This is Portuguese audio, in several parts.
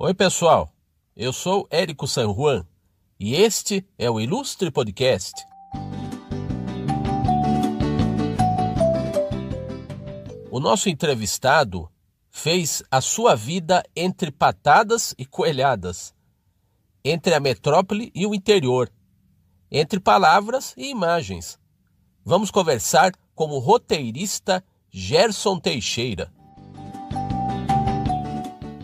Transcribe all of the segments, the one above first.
Oi, pessoal. Eu sou Érico San Juan e este é o Ilustre Podcast. O nosso entrevistado fez a sua vida entre patadas e coelhadas, entre a metrópole e o interior, entre palavras e imagens. Vamos conversar com o roteirista Gerson Teixeira.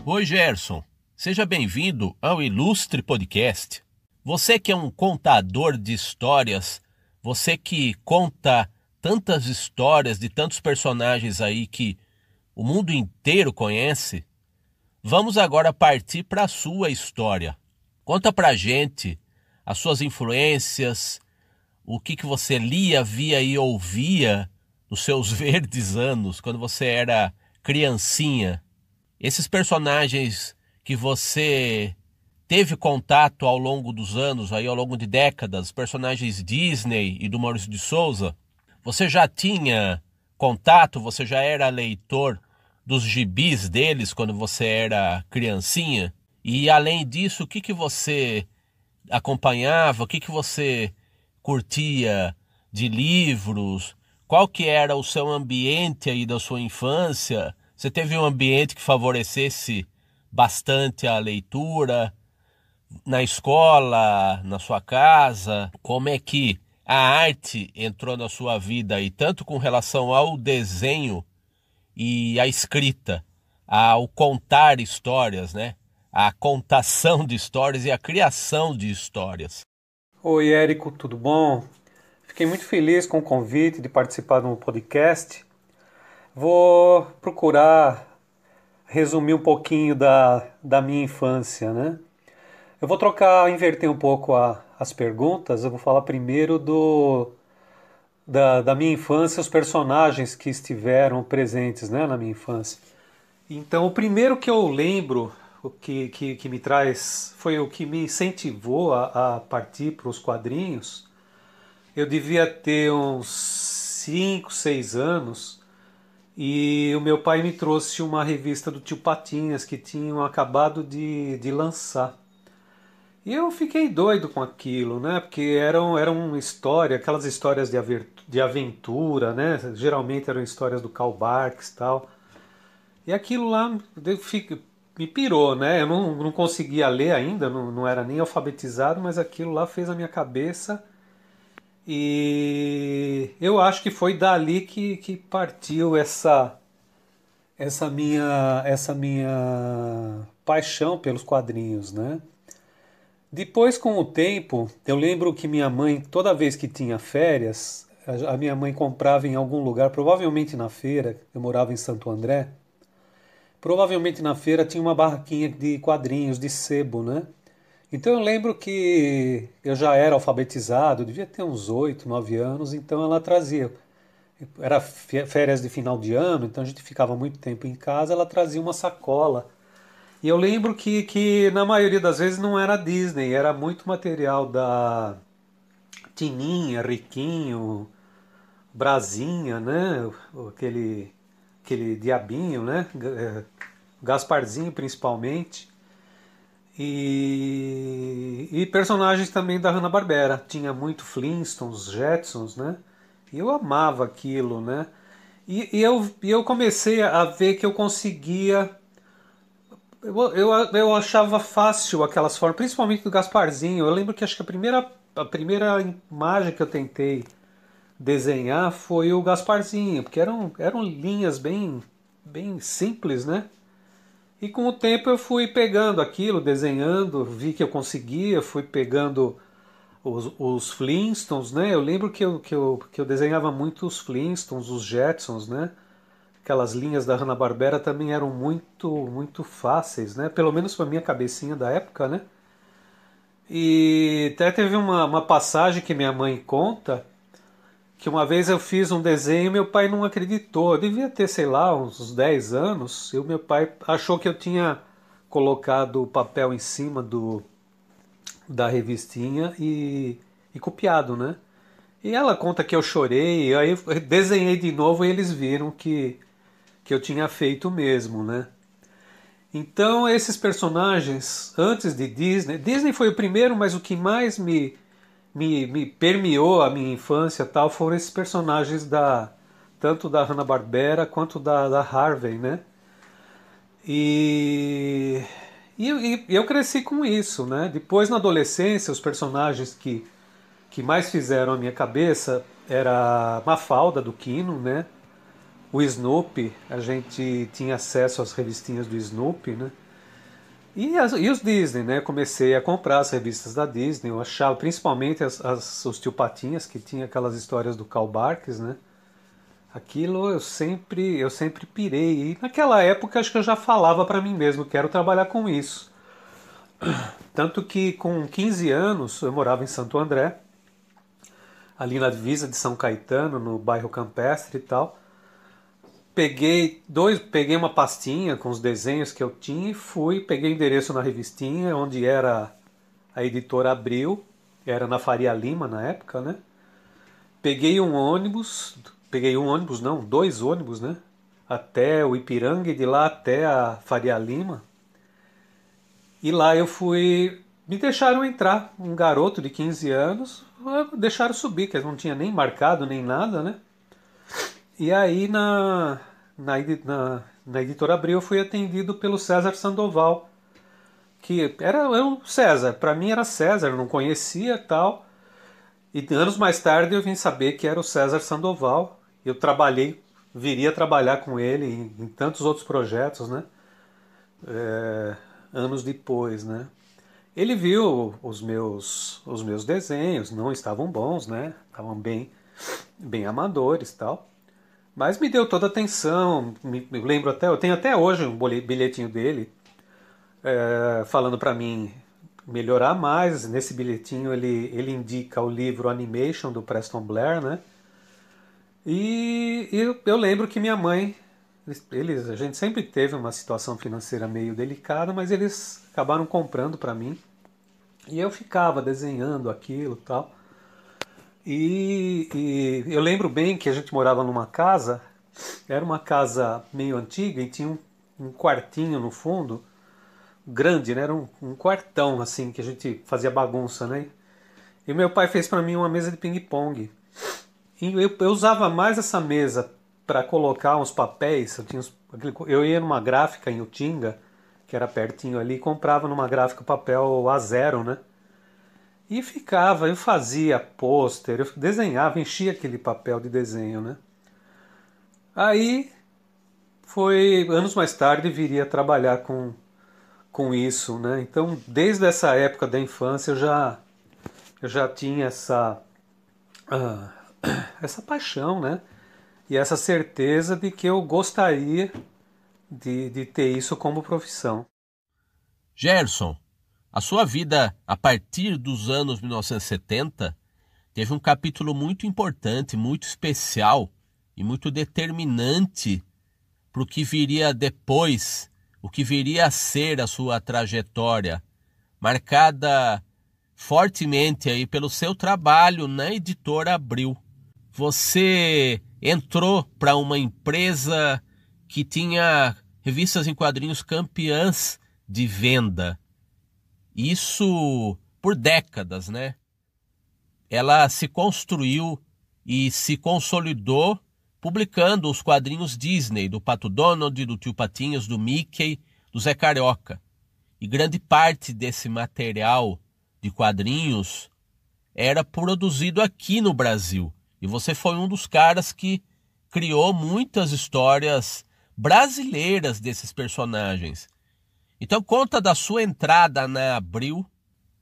Oi, Gerson. Seja bem-vindo ao Ilustre Podcast. Você que é um contador de histórias, você que conta tantas histórias de tantos personagens aí que o mundo inteiro conhece, vamos agora partir para a sua história. Conta pra gente as suas influências, o que, que você lia, via e ouvia nos seus verdes anos, quando você era criancinha. Esses personagens que você teve contato ao longo dos anos, aí ao longo de décadas, personagens Disney e do Maurício de Souza, você já tinha contato, você já era leitor dos gibis deles quando você era criancinha? E além disso, o que, que você acompanhava, o que, que você curtia de livros, qual que era o seu ambiente aí da sua infância? Você teve um ambiente que favorecesse bastante a leitura na escola, na sua casa? Como é que a arte entrou na sua vida e tanto com relação ao desenho e à escrita, ao contar histórias, né? A contação de histórias e a criação de histórias. Oi, Érico, tudo bom? Fiquei muito feliz com o convite de participar do podcast. Vou procurar resumir um pouquinho da, da minha infância, né? Eu vou trocar, inverter um pouco a, as perguntas. Eu vou falar primeiro do da, da minha infância, os personagens que estiveram presentes né, na minha infância. Então, o primeiro que eu lembro, o que, que, que me traz, foi o que me incentivou a, a partir para os quadrinhos. Eu devia ter uns 5, 6 anos e o meu pai me trouxe uma revista do tio Patinhas que tinham acabado de, de lançar. E eu fiquei doido com aquilo, né? Porque eram, eram história, aquelas histórias de, de aventura, né? Geralmente eram histórias do Karl Barks e tal. E aquilo lá me pirou, né? Eu não, não conseguia ler ainda, não, não era nem alfabetizado, mas aquilo lá fez a minha cabeça e eu acho que foi dali que, que partiu essa essa minha essa minha paixão pelos quadrinhos, né? Depois, com o tempo, eu lembro que minha mãe, toda vez que tinha férias, a minha mãe comprava em algum lugar, provavelmente na feira, eu morava em Santo André, provavelmente na feira tinha uma barraquinha de quadrinhos, de sebo, né? Então eu lembro que eu já era alfabetizado, devia ter uns 8, 9 anos, então ela trazia. Era férias de final de ano, então a gente ficava muito tempo em casa, ela trazia uma sacola. E eu lembro que, que na maioria das vezes não era Disney, era muito material da Tininha, Riquinho, Brasinha, né? Aquele, aquele diabinho, né? Gasparzinho principalmente. E, e personagens também da Hanna-Barbera. Tinha muito Flintstones, Jetsons, né? E eu amava aquilo, né? E, e eu, eu comecei a ver que eu conseguia... Eu, eu, eu achava fácil aquelas formas, principalmente do Gasparzinho. Eu lembro que acho que a primeira, a primeira imagem que eu tentei desenhar foi o Gasparzinho, porque eram, eram linhas bem, bem simples, né? E com o tempo eu fui pegando aquilo, desenhando, vi que eu conseguia, fui pegando os, os Flintstones, né? Eu lembro que eu, que, eu, que eu desenhava muito os Flintstones, os Jetsons, né? Aquelas linhas da Hanna-Barbera também eram muito, muito fáceis, né? Pelo menos para minha cabecinha da época, né? E até teve uma, uma passagem que minha mãe conta que uma vez eu fiz um desenho e meu pai não acreditou. Eu devia ter, sei lá, uns 10 anos, e o meu pai achou que eu tinha colocado o papel em cima do da revistinha e, e copiado, né? E ela conta que eu chorei, aí eu desenhei de novo e eles viram que, que eu tinha feito mesmo, né? Então, esses personagens, antes de Disney, Disney foi o primeiro, mas o que mais me, me, me permeou a minha infância tal foram esses personagens da tanto da Hanna-Barbera quanto da, da Harvey, né? E, e, e, eu cresci com isso, né? Depois, na adolescência, os personagens que, que mais fizeram a minha cabeça era Mafalda, do Kino, né? O Snoopy, a gente tinha acesso às revistinhas do Snoopy, né? E, as, e os Disney, né? Comecei a comprar as revistas da Disney, eu achava principalmente as, as, os Tio Patinhas, que tinha aquelas histórias do Karl Barks, né? Aquilo eu sempre, eu sempre pirei. E naquela época acho que eu já falava para mim mesmo, quero trabalhar com isso. Tanto que com 15 anos eu morava em Santo André, ali na divisa de São Caetano, no bairro Campestre e tal. Peguei dois, peguei uma pastinha com os desenhos que eu tinha e fui, peguei endereço na revistinha onde era a editora Abril, era na Faria Lima na época, né? Peguei um ônibus, peguei um ônibus, não, dois ônibus, né? Até o Ipiranga e de lá até a Faria Lima. E lá eu fui. Me deixaram entrar, um garoto de 15 anos, deixaram subir, que não tinha nem marcado nem nada, né? E aí na, na, na, na editora Abril eu fui atendido pelo César Sandoval, que era, era o César, para mim era César, não conhecia tal. E anos mais tarde eu vim saber que era o César Sandoval, eu trabalhei, viria a trabalhar com ele em, em tantos outros projetos, né? É, anos depois, né? Ele viu os meus, os meus desenhos, não estavam bons, né? Estavam bem, bem amadores tal. Mas me deu toda a atenção, me, me lembro até, eu tenho até hoje um bilhetinho dele é, falando para mim melhorar mais. Nesse bilhetinho ele, ele indica o livro Animation do Preston Blair, né? E, eu, eu lembro que minha mãe, eles, a gente sempre teve uma situação financeira meio delicada, mas eles acabaram comprando para mim. E eu ficava desenhando aquilo tal. E, e eu lembro bem que a gente morava numa casa, era uma casa meio antiga e tinha um, um quartinho no fundo, grande, né? Era um, um, quartão assim que a gente fazia bagunça, né? E meu pai fez para mim uma mesa de ping-pong. Eu, eu usava mais essa mesa para colocar uns papéis. Eu, tinha, eu ia numa gráfica em Utinga, que era pertinho ali, e comprava numa gráfica papel a zero, né? E ficava, eu fazia pôster, eu desenhava, enchia aquele papel de desenho, né? Aí foi anos mais tarde viria trabalhar com, com isso, né? Então, desde essa época da infância eu já eu já tinha essa uh, essa paixão, né? E essa certeza de que eu gostaria de, de ter isso como profissão. Gerson, a sua vida a partir dos anos 1970 teve um capítulo muito importante, muito especial e muito determinante para o que viria depois, o que viria a ser a sua trajetória, marcada fortemente aí pelo seu trabalho na editora Abril você entrou para uma empresa que tinha revistas em quadrinhos campeãs de venda. Isso por décadas, né? Ela se construiu e se consolidou publicando os quadrinhos Disney, do Pato Donald, do Tio Patinhas, do Mickey, do Zé Carioca. E grande parte desse material de quadrinhos era produzido aqui no Brasil. E você foi um dos caras que criou muitas histórias brasileiras desses personagens. Então conta da sua entrada na Abril,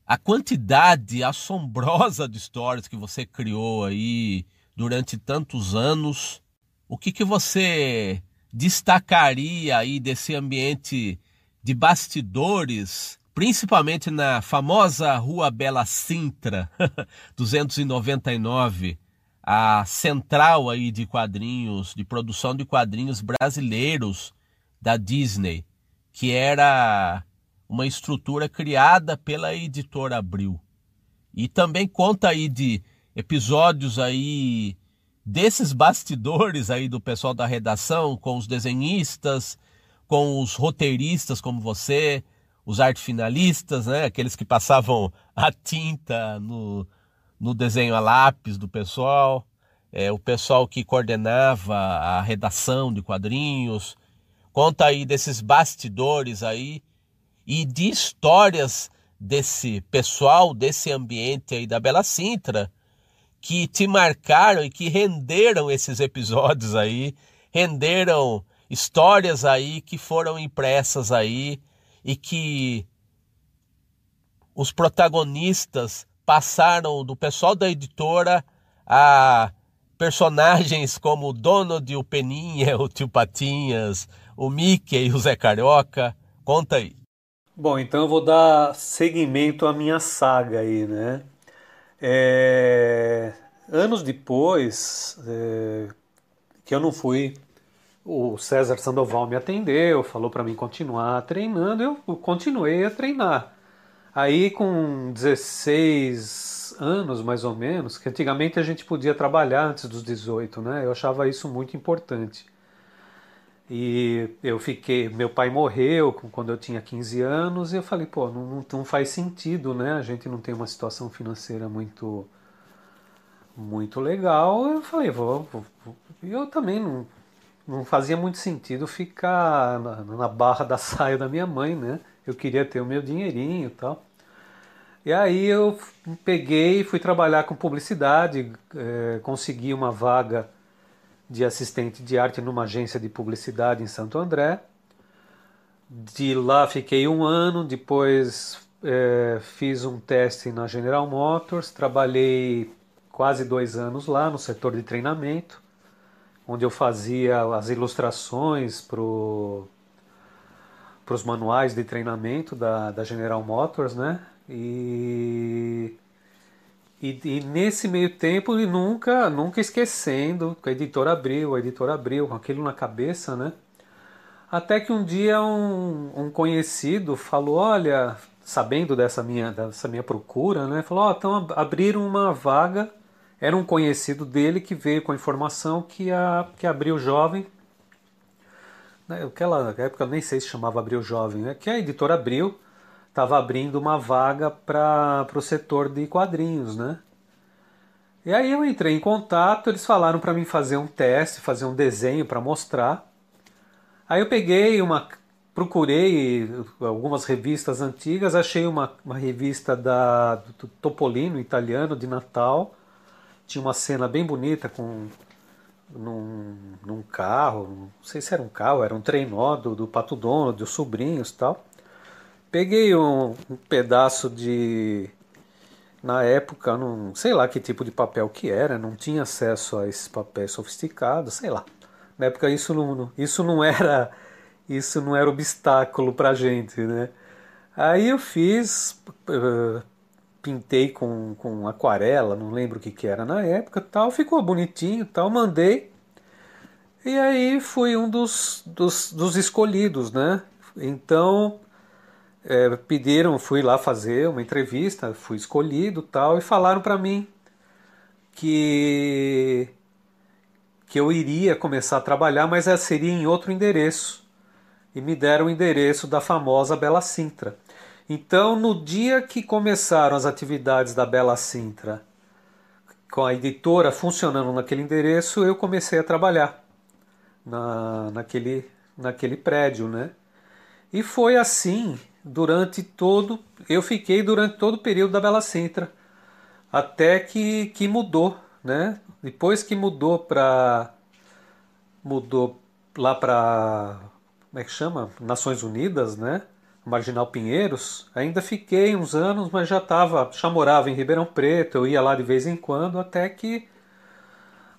a quantidade assombrosa de histórias que você criou aí durante tantos anos. O que, que você destacaria aí desse ambiente de bastidores, principalmente na famosa Rua Bela Sintra, 299, a central aí de quadrinhos, de produção de quadrinhos brasileiros da Disney, que era uma estrutura criada pela editora Abril. E também conta aí de episódios aí desses bastidores aí do pessoal da redação com os desenhistas, com os roteiristas como você, os arte finalistas, né? aqueles que passavam a tinta no, no desenho a lápis do pessoal, é, o pessoal que coordenava a redação de quadrinhos. Conta aí desses bastidores aí e de histórias desse pessoal, desse ambiente aí da Bela Sintra, que te marcaram e que renderam esses episódios aí, renderam histórias aí que foram impressas aí e que os protagonistas passaram do pessoal da editora a personagens como o Donald, o Peninha, o Tio Patinhas, o Mickey e o Zé Carioca. Conta aí. Bom, então eu vou dar seguimento à minha saga aí, né? É... Anos depois, é... que eu não fui, o César Sandoval me atendeu, falou para mim continuar treinando, eu continuei a treinar. Aí com 16 anos mais ou menos, que antigamente a gente podia trabalhar antes dos 18, né? Eu achava isso muito importante. E eu fiquei, meu pai morreu quando eu tinha 15 anos e eu falei, pô, não, não faz sentido, né? A gente não tem uma situação financeira muito muito legal. Eu falei, vou, vou, eu também não, não fazia muito sentido ficar na, na, barra da saia da minha mãe, né? Eu queria ter o meu dinheirinho e tal. E aí eu peguei fui trabalhar com publicidade, é, consegui uma vaga de assistente de arte numa agência de publicidade em Santo André. De lá fiquei um ano, depois é, fiz um teste na General Motors, trabalhei quase dois anos lá no setor de treinamento, onde eu fazia as ilustrações para os manuais de treinamento da, da General Motors, né? E e, e, nesse meio tempo, e nunca, nunca esquecendo que a editora abriu, a editora abriu, com aquilo na cabeça, né? Até que um dia um, um conhecido falou, olha, sabendo dessa minha, dessa minha procura, né? Falou, ó, oh, então abriram uma vaga, era um conhecido dele que veio com a informação que, a, que abriu jovem, né? aquela época nem sei se chamava Abril Jovem, né? Que a editora abriu estava abrindo uma vaga para o setor de quadrinhos, né? E aí eu entrei em contato, eles falaram para mim fazer um teste, fazer um desenho para mostrar. Aí eu peguei uma, procurei algumas revistas antigas, achei uma, uma revista da do Topolino italiano de Natal, tinha uma cena bem bonita com num, num carro, não sei se era um carro, era um trenó do, do Pato Dono, dos sobrinhos tal. Peguei um, um pedaço de. Na época, não sei lá que tipo de papel que era, não tinha acesso a esses papéis sofisticados, sei lá. Na época isso não, isso não era isso não era obstáculo pra gente, né? Aí eu fiz, uh, pintei com, com aquarela, não lembro o que, que era na época, tal, ficou bonitinho, tal, mandei. E aí fui um dos, dos, dos escolhidos, né? Então é, pediram, fui lá fazer uma entrevista, fui escolhido tal, e falaram para mim que que eu iria começar a trabalhar, mas seria em outro endereço. E me deram o endereço da famosa Bela Sintra. Então, no dia que começaram as atividades da Bela Sintra, com a editora funcionando naquele endereço, eu comecei a trabalhar na, naquele, naquele prédio, né? E foi assim durante todo. Eu fiquei durante todo o período da Bela Sintra, até que, que mudou, né? Depois que mudou para. mudou lá para. como é que chama? Nações Unidas, né? Marginal Pinheiros, ainda fiquei uns anos, mas já estava, já morava em Ribeirão Preto, eu ia lá de vez em quando, até que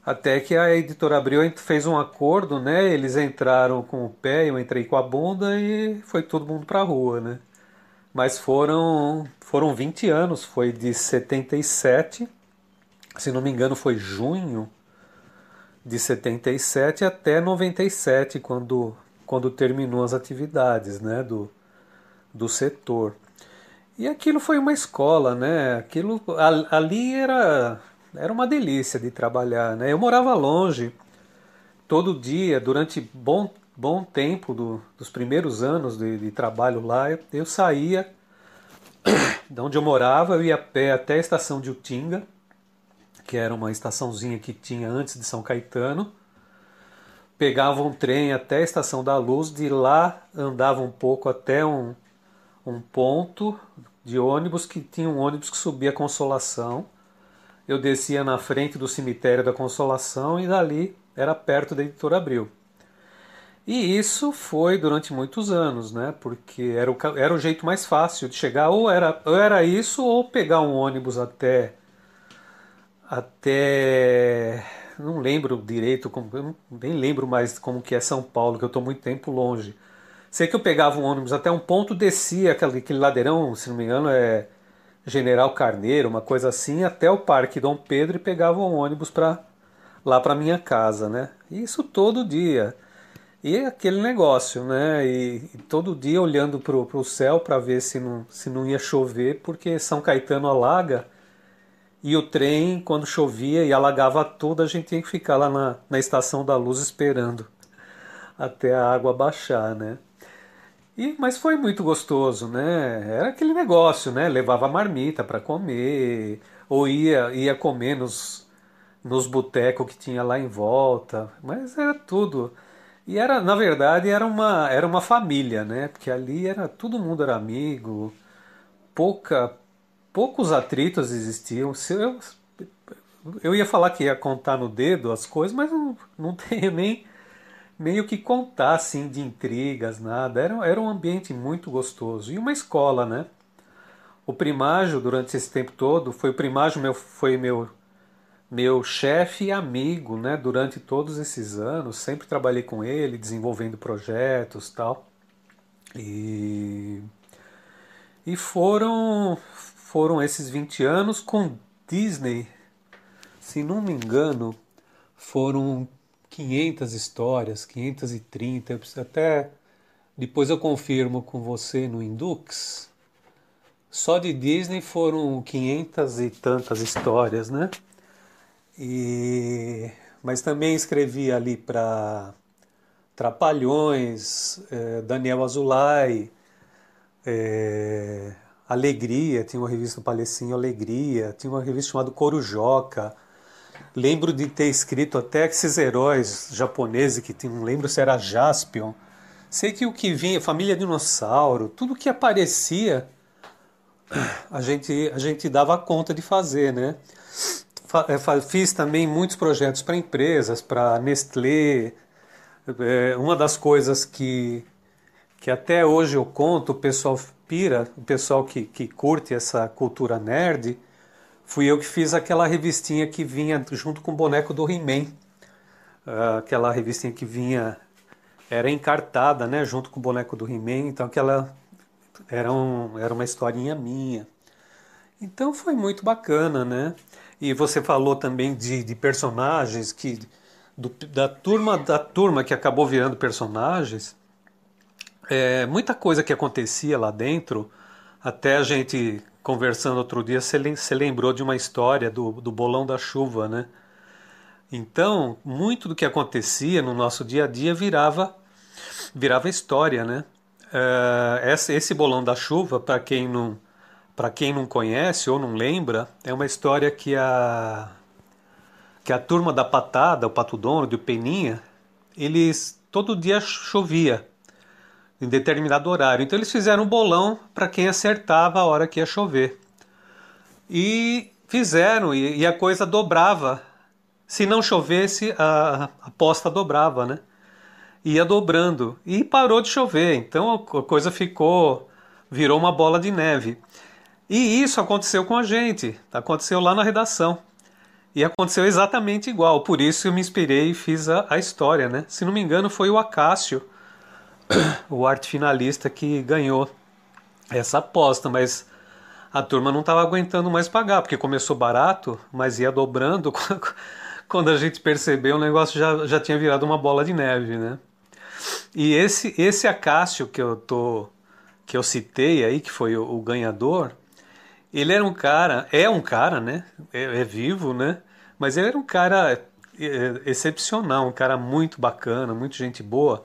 até que a editora Abril fez um acordo, né? Eles entraram com o pé, eu entrei com a bunda e foi todo mundo para a rua, né? Mas foram foram 20 anos, foi de 77, se não me engano foi junho de 77 até 97, quando quando terminou as atividades, né, do do setor. E aquilo foi uma escola, né? Aquilo ali era era uma delícia de trabalhar, né? Eu morava longe, todo dia, durante bom bom tempo do, dos primeiros anos de, de trabalho lá, eu, eu saía de onde eu morava, eu ia a pé até a estação de Utinga, que era uma estaçãozinha que tinha antes de São Caetano. Pegava um trem até a Estação da Luz, de lá andava um pouco até um, um ponto de ônibus que tinha um ônibus que subia a Consolação. Eu descia na frente do cemitério da Consolação e dali era perto da Editora Abril. E isso foi durante muitos anos, né? Porque era o, era o jeito mais fácil de chegar, ou era, ou era isso, ou pegar um ônibus até. Até. Não lembro direito, como, nem lembro mais como que é São Paulo, que eu estou muito tempo longe. Sei que eu pegava um ônibus até um ponto, descia aquele, aquele ladeirão, se não me engano, é General Carneiro, uma coisa assim, até o Parque Dom Pedro e pegava um ônibus para lá para minha casa, né? Isso todo dia. E aquele negócio, né? E, e todo dia olhando para o céu para ver se não, se não ia chover, porque São Caetano alaga e o trem, quando chovia e alagava tudo, a gente tinha que ficar lá na, na estação da luz esperando até a água baixar, né? E, mas foi muito gostoso, né? Era aquele negócio, né? Levava marmita para comer, ou ia, ia comer nos, nos botecos que tinha lá em volta, mas era tudo. E era, na verdade, era uma, era uma família, né? Porque ali era todo mundo era amigo, pouca, poucos atritos existiam. Se eu, eu ia falar que ia contar no dedo as coisas, mas não, não tenho nem meio que contar assim de intrigas, nada. Era, era um ambiente muito gostoso. E uma escola, né? O primágio, durante esse tempo todo, foi o primágio meu, foi meu meu chefe e amigo, né? Durante todos esses anos, sempre trabalhei com ele, desenvolvendo projetos, tal. E e foram foram esses 20 anos com Disney. Se não me engano, foram 500 histórias, 530, eu preciso até depois eu confirmo com você no Indux. Só de Disney foram 500 e tantas histórias, né? E mas também escrevi ali para Trapalhões, eh, Daniel Azulay, eh, Alegria, tinha uma revista no Palecinho Alegria, tinha uma revista chamada Corujoca, Lembro de ter escrito até esses heróis japoneses que tinham, não lembro se era Jaspion. Sei que o que vinha, família dinossauro, tudo que aparecia, a gente, a gente dava conta de fazer, né? É, fiz também muitos projetos para empresas, para Nestlé. É, uma das coisas que, que até hoje eu conto, o pessoal pira, o pessoal que, que curte essa cultura nerd, fui eu que fiz aquela revistinha que vinha junto com o boneco do He-Man. Uh, aquela revistinha que vinha, era encartada, né, junto com o boneco do He-Man, então aquela era, um, era uma historinha minha. Então foi muito bacana, né? E você falou também de, de personagens que do, da turma da turma que acabou virando personagens. É, muita coisa que acontecia lá dentro, até a gente conversando outro dia, você lembrou de uma história do, do bolão da chuva, né? Então, muito do que acontecia no nosso dia a dia virava, virava história, né? Uh, esse, bolão da chuva, para quem não quem não conhece ou não lembra, é uma história que a que a turma da patada, o Pato Dono, do Peninha, eles todo dia chovia em determinado horário. Então eles fizeram um bolão para quem acertava a hora que ia chover. E fizeram, e, e a coisa dobrava. Se não chovesse, a, aposta dobrava, né? Ia dobrando. E parou de chover. Então a coisa ficou. virou uma bola de neve. E isso aconteceu com a gente. Aconteceu lá na redação. E aconteceu exatamente igual. Por isso eu me inspirei e fiz a, a história, né? Se não me engano, foi o Acácio o arte finalista que ganhou essa aposta, mas a turma não estava aguentando mais pagar, porque começou barato, mas ia dobrando. Quando a gente percebeu, o negócio já, já tinha virado uma bola de neve, né? E esse esse Acácio que eu tô que eu citei aí, que foi o, o ganhador, ele era um cara, é um cara, né? É, é vivo, né? Mas ele era um cara é, excepcional, um cara muito bacana, muito gente boa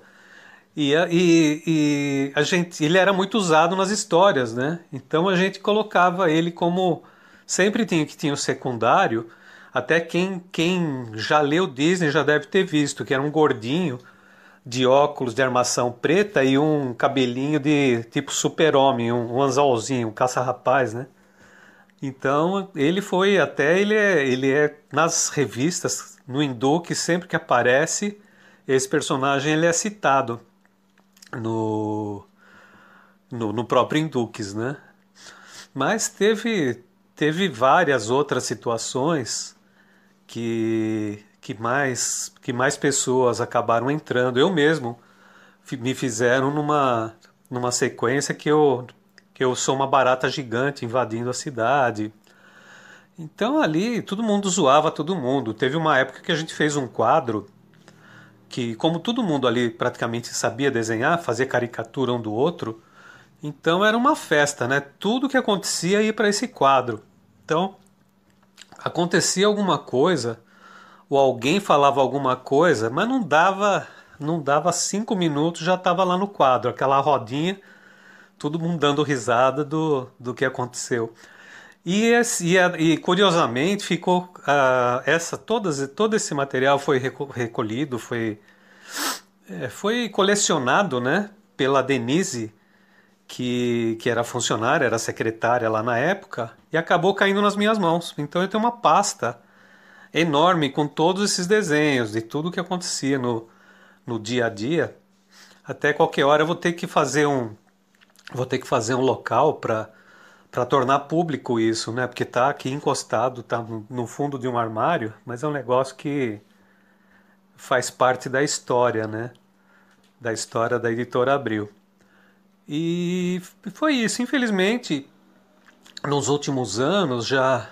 E, e, e, a gente, ele era muito usado nas histórias, né? Então a gente colocava ele como sempre tinha que tinha o secundário. Até quem, quem já leu Disney já deve ter visto que era um gordinho de óculos de armação preta e um cabelinho de tipo super-homem, um, um anzolzinho, um caça-rapaz, né? Então ele foi até ele é, ele é nas revistas no Hindu que sempre que aparece esse personagem ele é citado no, no, no próprio Induques, né? Mas teve, teve várias outras situações que, que, mais, que mais pessoas acabaram entrando. Eu mesmo me fizeram numa, numa sequência que eu, que eu sou uma barata gigante invadindo a cidade. Então ali todo mundo zoava todo mundo. Teve uma época que a gente fez um quadro que como todo mundo ali praticamente sabia desenhar, fazer caricatura um do outro, então era uma festa, né? Tudo que acontecia ia para esse quadro. Então acontecia alguma coisa ou alguém falava alguma coisa, mas não dava não dava cinco minutos já estava lá no quadro, aquela rodinha, todo mundo dando risada do, do que aconteceu. E, esse, e, e, curiosamente ficou uh, essa todas todo esse material foi recolhido foi é, foi colecionado né pela Denise que, que era funcionária era secretária lá na época e acabou caindo nas minhas mãos. Então eu tenho uma pasta enorme com todos esses desenhos de tudo que acontecia no, no dia a dia. Até qualquer hora eu vou ter que fazer um vou ter que fazer um local para para tornar público isso, né? Porque tá aqui encostado, tá no fundo de um armário, mas é um negócio que faz parte da história, né? Da história da editora Abril. E foi isso. Infelizmente, nos últimos anos já,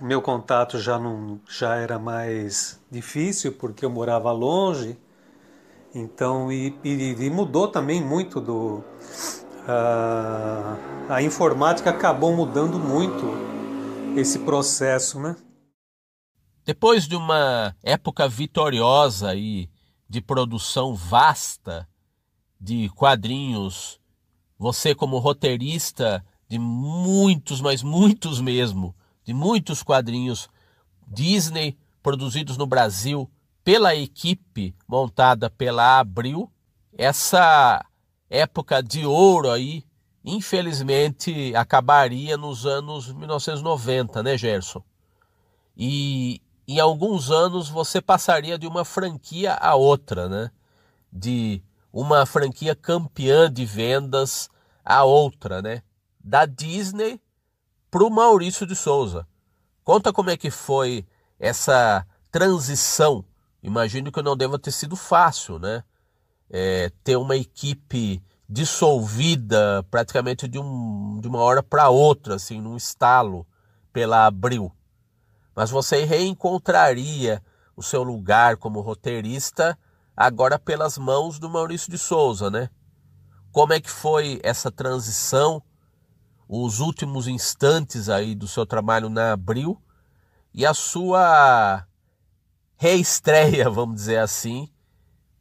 meu contato já não já era mais difícil porque eu morava longe. Então e, e, e mudou também muito do a, a informática acabou mudando muito esse processo, né? Depois de uma época vitoriosa e de produção vasta de quadrinhos, você como roteirista de muitos, mas muitos mesmo, de muitos quadrinhos Disney produzidos no Brasil pela equipe montada pela Abril, essa época de ouro aí, infelizmente acabaria nos anos 1990, né, Gerson? E em alguns anos você passaria de uma franquia a outra, né? De uma franquia campeã de vendas a outra, né? Da Disney para o Maurício de Souza. Conta como é que foi essa transição. Imagino que não deva ter sido fácil, né? É, ter uma equipe dissolvida praticamente de, um, de uma hora para outra, assim, num estalo pela Abril. Mas você reencontraria o seu lugar como roteirista agora pelas mãos do Maurício de Souza, né? Como é que foi essa transição, os últimos instantes aí do seu trabalho na Abril e a sua reestreia, vamos dizer assim,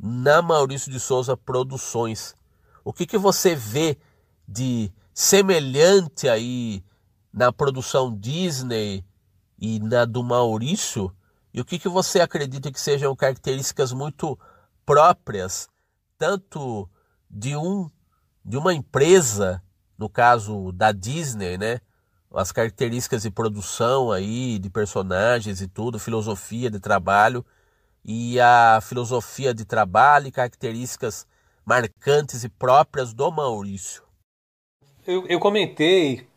na Maurício de Souza Produções. O que, que você vê de semelhante aí na produção Disney e na do Maurício? E o que, que você acredita que sejam características muito próprias, tanto de um de uma empresa, no caso da Disney, né? As características de produção aí, de personagens e tudo, filosofia de trabalho, e a filosofia de trabalho e características marcantes e próprias do Maurício. Eu, eu comentei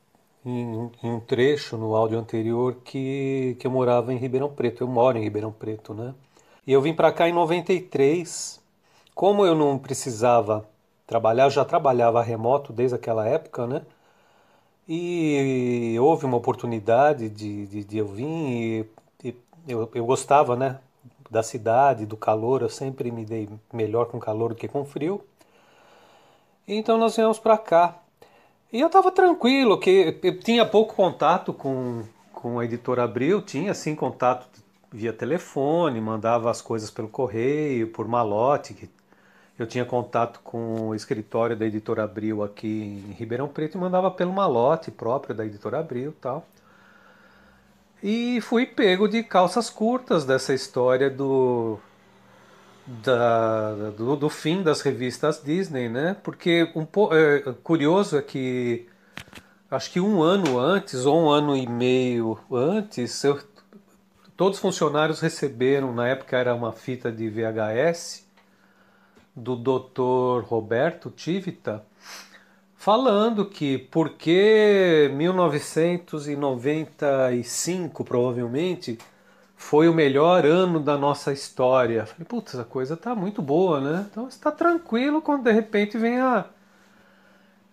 em, em, um trecho no áudio anterior que, que eu morava em Ribeirão Preto. Eu moro em Ribeirão Preto, né? E eu vim para cá em 93. Como eu não precisava trabalhar, já trabalhava remoto desde aquela época, né? E houve uma oportunidade de, de, de eu vir e, e eu, eu gostava, né? Da cidade, do calor, eu sempre me dei melhor com calor do que com frio. Então nós viemos para cá. E eu estava tranquilo, que eu tinha pouco contato com, com a editora Abril, tinha sim contato via telefone, mandava as coisas pelo correio, por malote, eu tinha contato com o escritório da Editora Abril aqui em Ribeirão Preto e mandava pelo malote próprio da Editora Abril tal. E fui pego de calças curtas dessa história do, da, do, do, fim das revistas Disney, né? Porque um é, curioso é que acho que um ano antes ou um ano e meio antes, eu, todos os funcionários receberam, na época era uma fita de VHS do Dr. Roberto Tivita, falando que porque 1995 provavelmente foi o melhor ano da nossa história. Falei, putz, a coisa tá muito boa, né? Então está tranquilo quando de repente vem a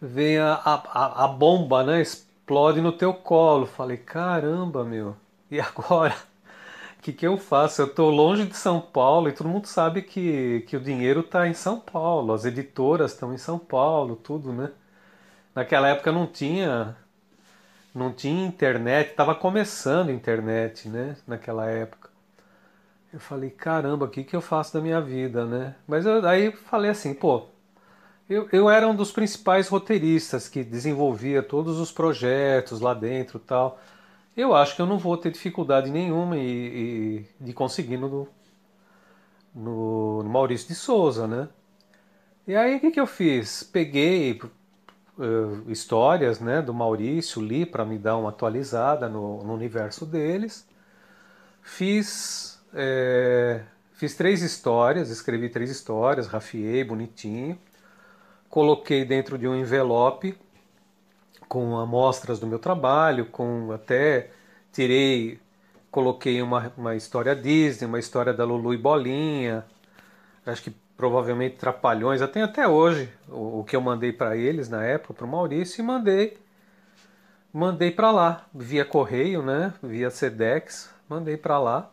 vem a, a, a bomba, né? Explode no teu colo. Falei, caramba, meu. E agora? O que, que eu faço? Eu estou longe de São Paulo e todo mundo sabe que, que o dinheiro está em São Paulo, as editoras estão em São Paulo, tudo, né? Naquela época não tinha não tinha internet, estava começando a internet, né? Naquela época. Eu falei, caramba, o que, que eu faço da minha vida, né? Mas eu, aí falei assim, pô, eu, eu era um dos principais roteiristas que desenvolvia todos os projetos lá dentro tal. Eu acho que eu não vou ter dificuldade nenhuma e, e de conseguir no, no, no, Maurício de Souza, né? E aí o que, que eu fiz? Peguei uh, histórias né, do Maurício, li para me dar uma atualizada no, no universo deles. Fiz, é, fiz três histórias, escrevi três histórias, rafiei bonitinho, coloquei dentro de um envelope com amostras do meu trabalho, com até tirei, coloquei uma, uma história Disney, uma história da Lulu e Bolinha, acho que provavelmente Trapalhões, até até hoje o, o que eu mandei para eles na época, para o Maurício, e mandei mandei para lá, via correio, né, via Sedex, mandei para lá.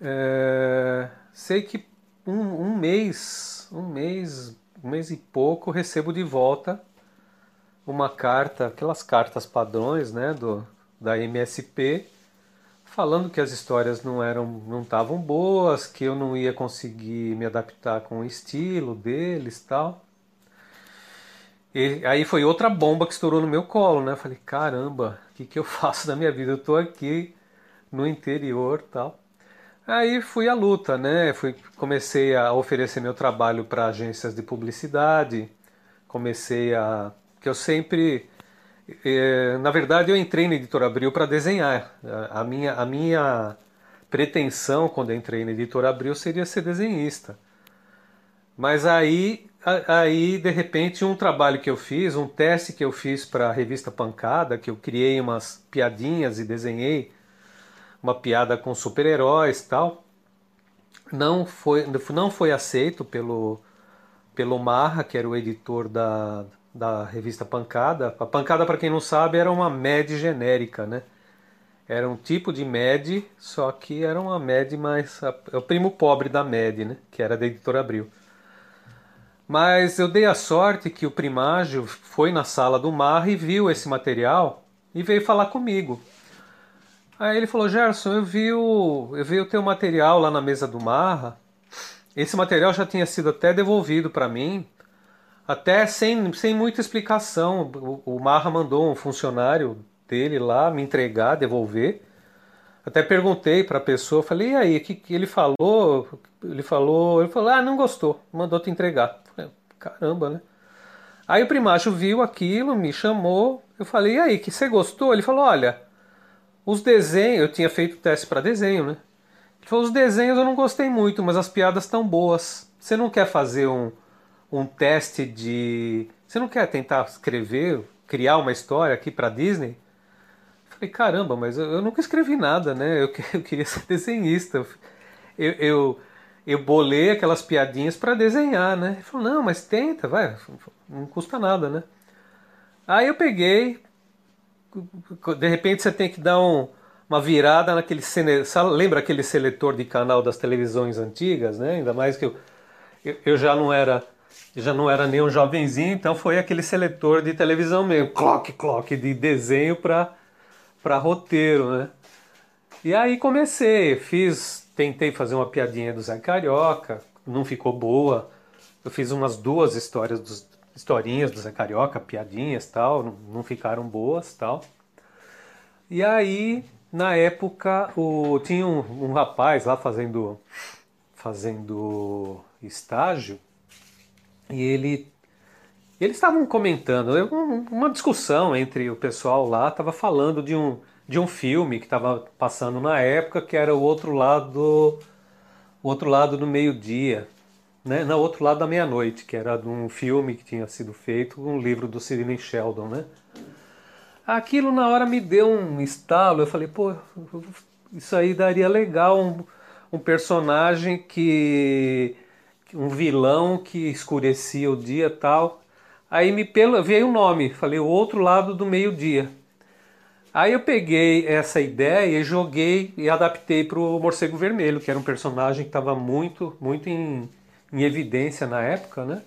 É, sei que um, um mês, um mês, um mês e pouco recebo de volta uma carta, aquelas cartas padrões, né, do, da MSP, falando que as histórias não eram, não estavam boas, que eu não ia conseguir me adaptar com o estilo deles, tal. E aí foi outra bomba que estourou no meu colo, né? Eu falei, caramba, o que, que eu faço da minha vida? Eu tô aqui no interior, tal. Aí fui à luta, né? Fui, comecei a oferecer meu trabalho para agências de publicidade, comecei a que eu sempre é, na verdade eu entrei na editora Abril para desenhar. A, minha a minha pretensão quando entrei na editora Abril seria ser desenhista. Mas aí aí de repente um trabalho que eu fiz um teste que eu fiz para a revista Pancada que eu criei umas piadinhas e desenhei uma piada com super-heróis tal não foi não foi aceito pelo pelo Marra que era o editor da da revista Pancada. A Pancada, para quem não sabe, era uma MED genérica, né? Era um tipo de MED, só que era uma MED mais. É o primo pobre da MED, né? Que era da editora Abril. Mas eu dei a sorte que o primágio foi na sala do Mar e viu esse material e veio falar comigo. Aí ele falou: Gerson, eu vi o, eu vi o teu material lá na mesa do Marra. Esse material já tinha sido até devolvido para mim até sem, sem muita explicação. O, o Marra mandou um funcionário dele lá me entregar, devolver. Até perguntei para a pessoa, falei, e aí, que, que ele falou? Ele falou, ele falou, ah, não gostou, mandou te entregar. Falei, Caramba, né? Aí o primacho viu aquilo, me chamou, eu falei, e aí, que você gostou? Ele falou, olha, os desenhos, eu tinha feito teste para desenho, né? Ele falou, os desenhos eu não gostei muito, mas as piadas estão boas. Você não quer fazer um, um teste de. Você não quer tentar escrever, criar uma história aqui para Disney? falei, caramba, mas eu, eu, nunca escrevi nada, né? Eu, eu queria ser desenhista. Eu, eu, eu bolei aquelas piadinhas para desenhar, né? Ele falou, não, mas tenta, vai, não custa nada, né? Aí eu peguei, de repente você tem que dar um, uma virada naquele. Lembra aquele seletor de canal das televisões antigas, né? Ainda mais que eu, eu, eu já não era já não era nem um jovenzinho, então foi aquele seletor de televisão mesmo, clock, clock, de desenho para roteiro, né? E aí comecei, fiz, tentei fazer uma piadinha do Zé Carioca, não ficou boa. eu fiz umas duas histórias dos historinhas do Zé Carioca, piadinhas tal, não, não ficaram boas tal. E aí, na época, o, tinha um, um rapaz lá fazendo, fazendo estágio e ele eles estavam comentando, uma discussão entre o pessoal lá, estava falando de um, de um filme que estava passando na época, que era o outro lado, o outro lado do meio-dia, né? No outro lado da meia-noite, que era de um filme que tinha sido feito, um livro do Sidney Sheldon, né? Aquilo na hora me deu um estalo, eu falei, pô, isso aí daria legal, um, um personagem que um vilão que escurecia o dia tal. Aí me veio o um nome, falei o outro lado do meio-dia. Aí eu peguei essa ideia e joguei e adaptei para o Morcego Vermelho, que era um personagem que estava muito, muito em, em, evidência na época, né?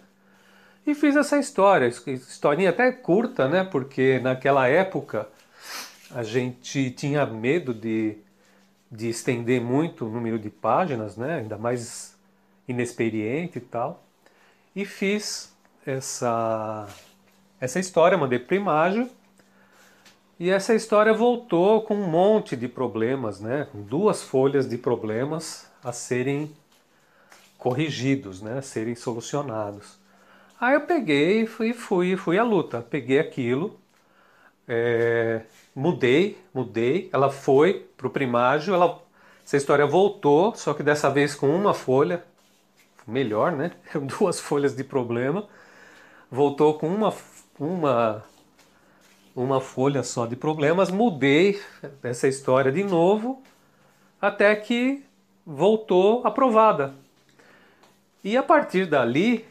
E fiz essa história, historinha até curta, né? Porque naquela época a gente tinha medo de, de estender muito o número de páginas, né? Ainda mais inexperiente e tal. E fiz essa, essa história, mandei para Imágio e essa história voltou com um monte de problemas, né? com duas folhas de problemas a serem corrigidos, né? a serem solucionados. Aí eu peguei e fui, fui, fui à luta. Peguei aquilo, é, mudei, mudei. Ela foi para o primágio, ela, essa história voltou, só que dessa vez com uma folha, melhor, né? Duas folhas de problema. Voltou com uma, uma uma folha só de problemas, mudei essa história de novo até que voltou aprovada. E a partir dali,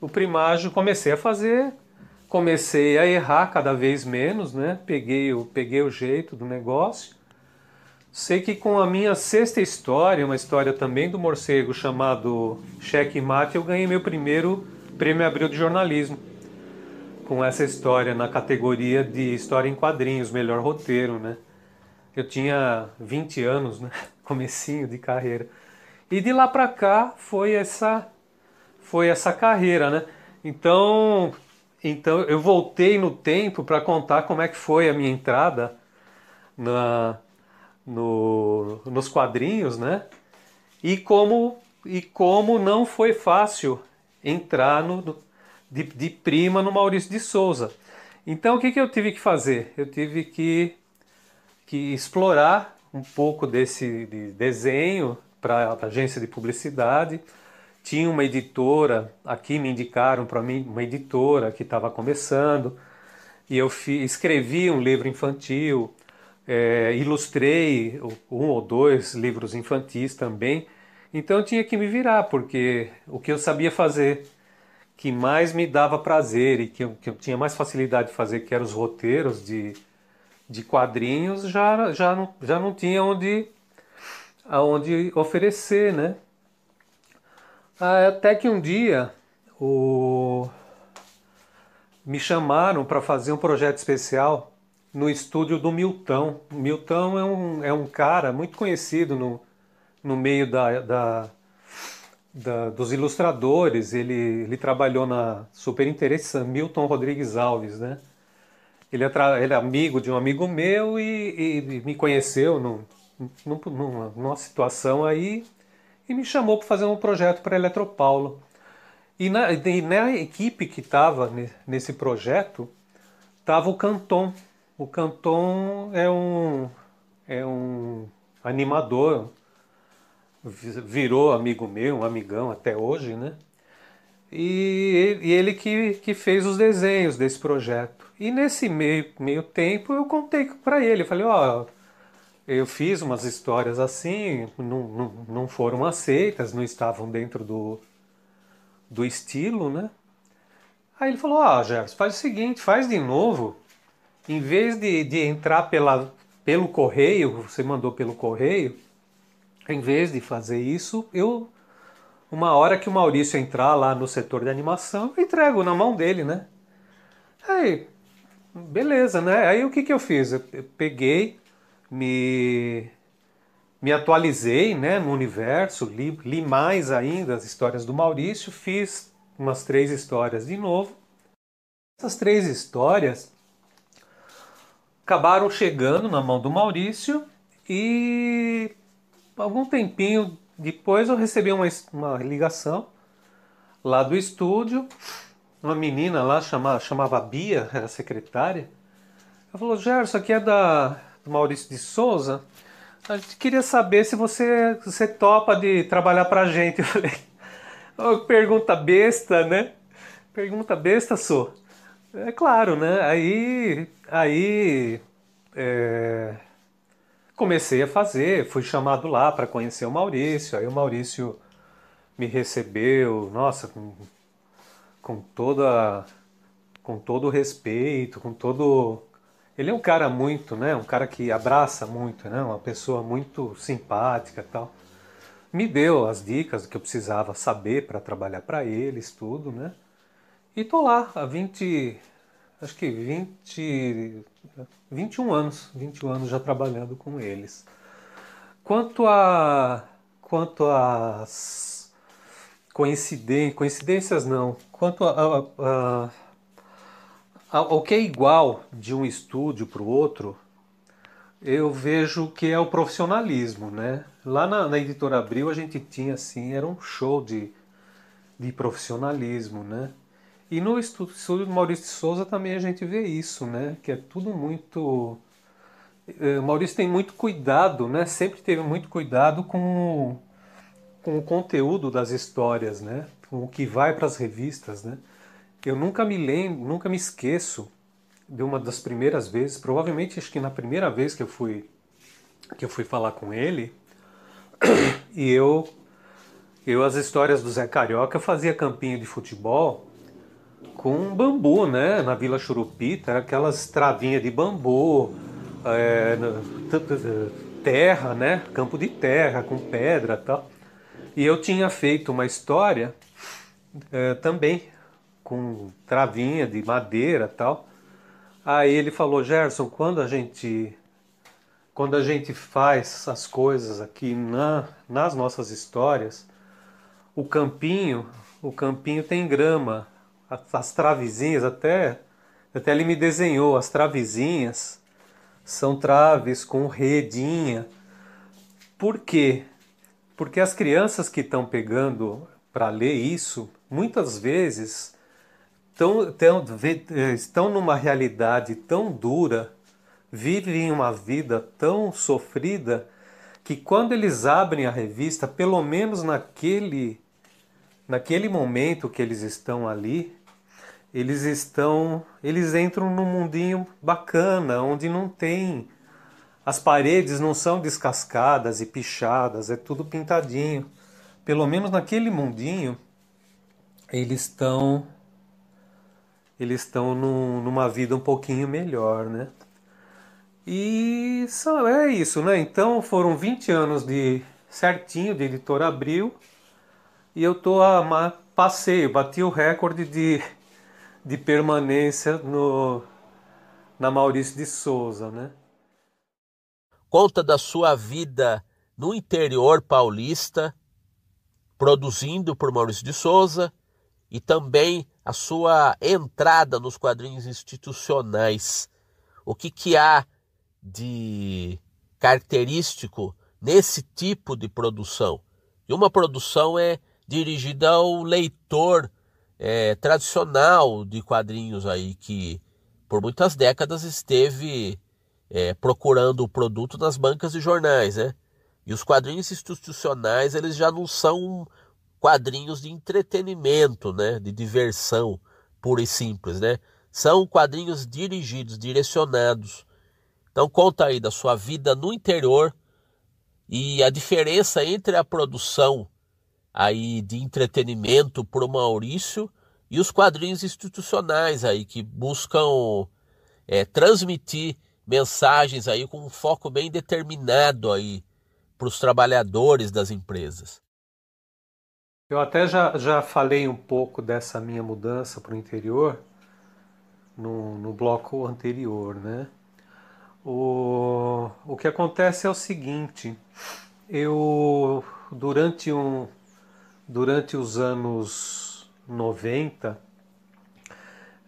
o primágio comecei a fazer, comecei a errar cada vez menos, né? Peguei o, peguei o jeito do negócio. Sei que com a minha sexta história, uma história também do morcego chamado Cheque Mate, eu ganhei meu primeiro prêmio Abril de jornalismo com essa história na categoria de história em quadrinhos, melhor roteiro, né? Eu tinha 20 anos, né? Comecinho de carreira. E de lá para cá foi essa foi essa carreira, né? Então, então eu voltei no tempo para contar como é que foi a minha entrada na, no, nos quadrinhos, né? E como e como não foi fácil entrar no, de, de prima no Maurício de Souza. Então o que, que eu tive que fazer? Eu tive que, que explorar um pouco desse de desenho para a agência de publicidade. Tinha uma editora, aqui me indicaram para mim uma editora que estava começando, e eu fi, escrevi um livro infantil, é, ilustrei um ou dois livros infantis também. Então eu tinha que me virar, porque o que eu sabia fazer que mais me dava prazer e que eu, que eu tinha mais facilidade de fazer, que eram os roteiros de, de quadrinhos, já, já, não, já não tinha onde, aonde oferecer, né? Até que um dia o... me chamaram para fazer um projeto especial no estúdio do Milton. Milton é um, é um cara muito conhecido no, no meio da, da da, dos ilustradores, ele, ele trabalhou na super interessante Milton Rodrigues Alves, né? Ele é, ele é amigo de um amigo meu e, e me conheceu num, num, numa, numa situação aí e me chamou para fazer um projeto para Eletropaulo. E na, e na equipe que estava nesse projeto estava o Canton. O Canton é um, é um animador, virou amigo meu, um amigão até hoje, né? E, e ele que, que fez os desenhos desse projeto. E nesse meio, meio tempo eu contei para ele, falei, ó, oh, eu fiz umas histórias assim, não, não, não foram aceitas, não estavam dentro do, do estilo, né? Aí ele falou, ah, Gerson, faz o seguinte, faz de novo, em vez de, de entrar pela, pelo correio, você mandou pelo correio, em vez de fazer isso, eu uma hora que o Maurício entrar lá no setor de animação, eu entrego na mão dele, né? Aí, beleza, né? Aí o que, que eu fiz? Eu peguei, me, me atualizei né, no universo, li, li mais ainda as histórias do Maurício, fiz umas três histórias de novo. Essas três histórias acabaram chegando na mão do Maurício e algum tempinho depois eu recebi uma, uma ligação lá do estúdio, uma menina lá chama, chamava Bia, era secretária. Ela falou: Gerson, aqui é da do Maurício de Souza. A gente queria saber se você, você topa de trabalhar pra gente. Eu falei: oh, pergunta besta, né? Pergunta besta, sou. É claro, né? Aí, aí é, comecei a fazer, fui chamado lá para conhecer o Maurício. Aí o Maurício me recebeu, nossa, com, com toda com todo o respeito, com todo ele é um cara muito, né, um cara que abraça muito, né, uma pessoa muito simpática, tal. Me deu as dicas que eu precisava saber para trabalhar para eles, tudo, né? E tô lá há 20, acho que 20, 21 anos, 21 anos já trabalhando com eles. Quanto a quanto às coincidências, coincidências não. Quanto a, a, a, que é igual de um estúdio para o outro, eu vejo que é o profissionalismo, né? Lá na, na, editora Abril a gente tinha assim, era um show de, de profissionalismo, né? E no estúdio do Maurício de Souza também a gente vê isso, né? Que é tudo muito. Eh, Maurício tem muito cuidado, né? Sempre teve muito cuidado com com o conteúdo das histórias, né? Com o que vai para as revistas, né? Eu nunca me lembro, nunca me esqueço de uma das primeiras vezes, provavelmente acho que na primeira vez que eu fui que eu fui falar com ele, e eu eu as histórias do Zé Carioca fazia campinho de futebol com bambu, né? Na Vila Churupita, aquelas travinhas de bambu, é, terra, né? Campo de terra com pedra, tal. E eu tinha feito uma história é, também com travinha de madeira tal. Aí ele falou, Gerson, quando a gente quando a gente faz as coisas aqui na, nas nossas histórias, o campinho, o campinho tem grama, as, as travezinhas até até ele me desenhou as travezinhas são traves com redinha. Por quê? Porque as crianças que estão pegando para ler isso, muitas vezes tão, tão, estão numa realidade tão dura, vivem uma vida tão sofrida, que quando eles abrem a revista, pelo menos naquele, naquele momento que eles estão ali, eles estão, eles entram num mundinho bacana, onde não tem as paredes não são descascadas e pichadas, é tudo pintadinho. Pelo menos naquele mundinho, eles estão eles estão num, numa vida um pouquinho melhor, né? E só é isso, né? Então foram 20 anos de certinho de editora Abril e eu tô a passeio, bati o recorde de, de permanência no na Maurício de Souza, né? conta da sua vida no interior paulista, produzindo por Maurício de Souza, e também a sua entrada nos quadrinhos institucionais. O que, que há de característico nesse tipo de produção? E uma produção é dirigida ao leitor é, tradicional de quadrinhos aí que por muitas décadas esteve é, procurando o produto nas bancas de jornais, né? E os quadrinhos institucionais, eles já não são quadrinhos de entretenimento, né? De diversão pura e simples, né? São quadrinhos dirigidos, direcionados. Então conta aí da sua vida no interior e a diferença entre a produção aí de entretenimento para o Maurício e os quadrinhos institucionais aí que buscam é, transmitir mensagens aí com um foco bem determinado aí para os trabalhadores das empresas. Eu até já, já falei um pouco dessa minha mudança para o interior no, no bloco anterior, né? O, o que acontece é o seguinte, eu durante um durante os anos 90,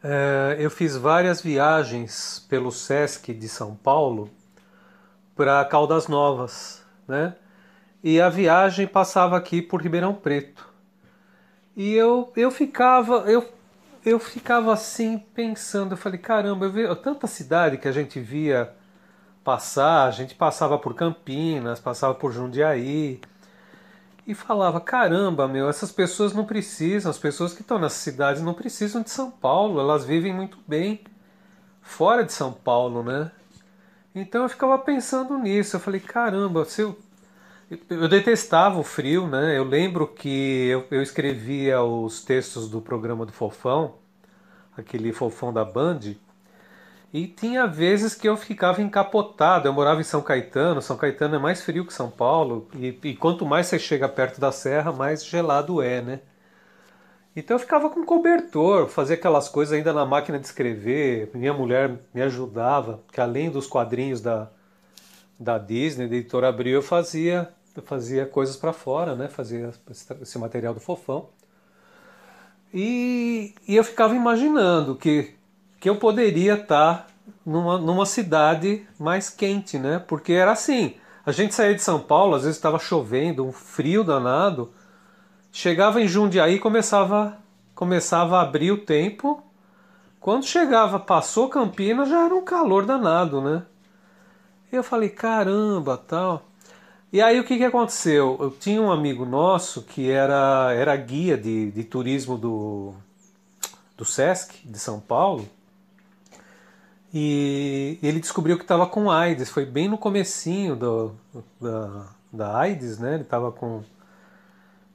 é, eu fiz várias viagens pelo Sesc de São Paulo para Caldas Novas, né? E a viagem passava aqui por Ribeirão Preto. E eu, eu ficava eu, eu ficava assim pensando, eu falei, caramba, eu vejo tanta cidade que a gente via passar, a gente passava por Campinas, passava por Jundiaí, e falava: caramba, meu, essas pessoas não precisam, as pessoas que estão nessas cidades não precisam de São Paulo, elas vivem muito bem fora de São Paulo, né? Então eu ficava pensando nisso, eu falei: caramba, se eu. Eu detestava o frio, né? Eu lembro que eu, eu escrevia os textos do programa do Fofão, aquele Fofão da Band, e tinha vezes que eu ficava encapotado. Eu morava em São Caetano. São Caetano é mais frio que São Paulo. E, e, quanto mais você chega perto da serra, mais gelado é, né? Então eu ficava com cobertor, fazia aquelas coisas ainda na máquina de escrever. Minha mulher me ajudava, que além dos quadrinhos da, da Disney, da Editora Abril, eu fazia, eu fazia coisas para fora, né? Fazia esse material do fofão. E, e eu ficava imaginando que que eu poderia estar numa, numa cidade mais quente, né? Porque era assim, a gente saía de São Paulo, às vezes estava chovendo, um frio danado, chegava em Jundiaí começava, começava a abrir o tempo, quando chegava, passou Campinas, já era um calor danado, né? E eu falei, caramba, tal. E aí o que, que aconteceu? Eu tinha um amigo nosso que era, era guia de, de turismo do, do Sesc de São Paulo, e ele descobriu que estava com AIDS. Foi bem no comecinho do, da, da AIDS, né? Ele estava com,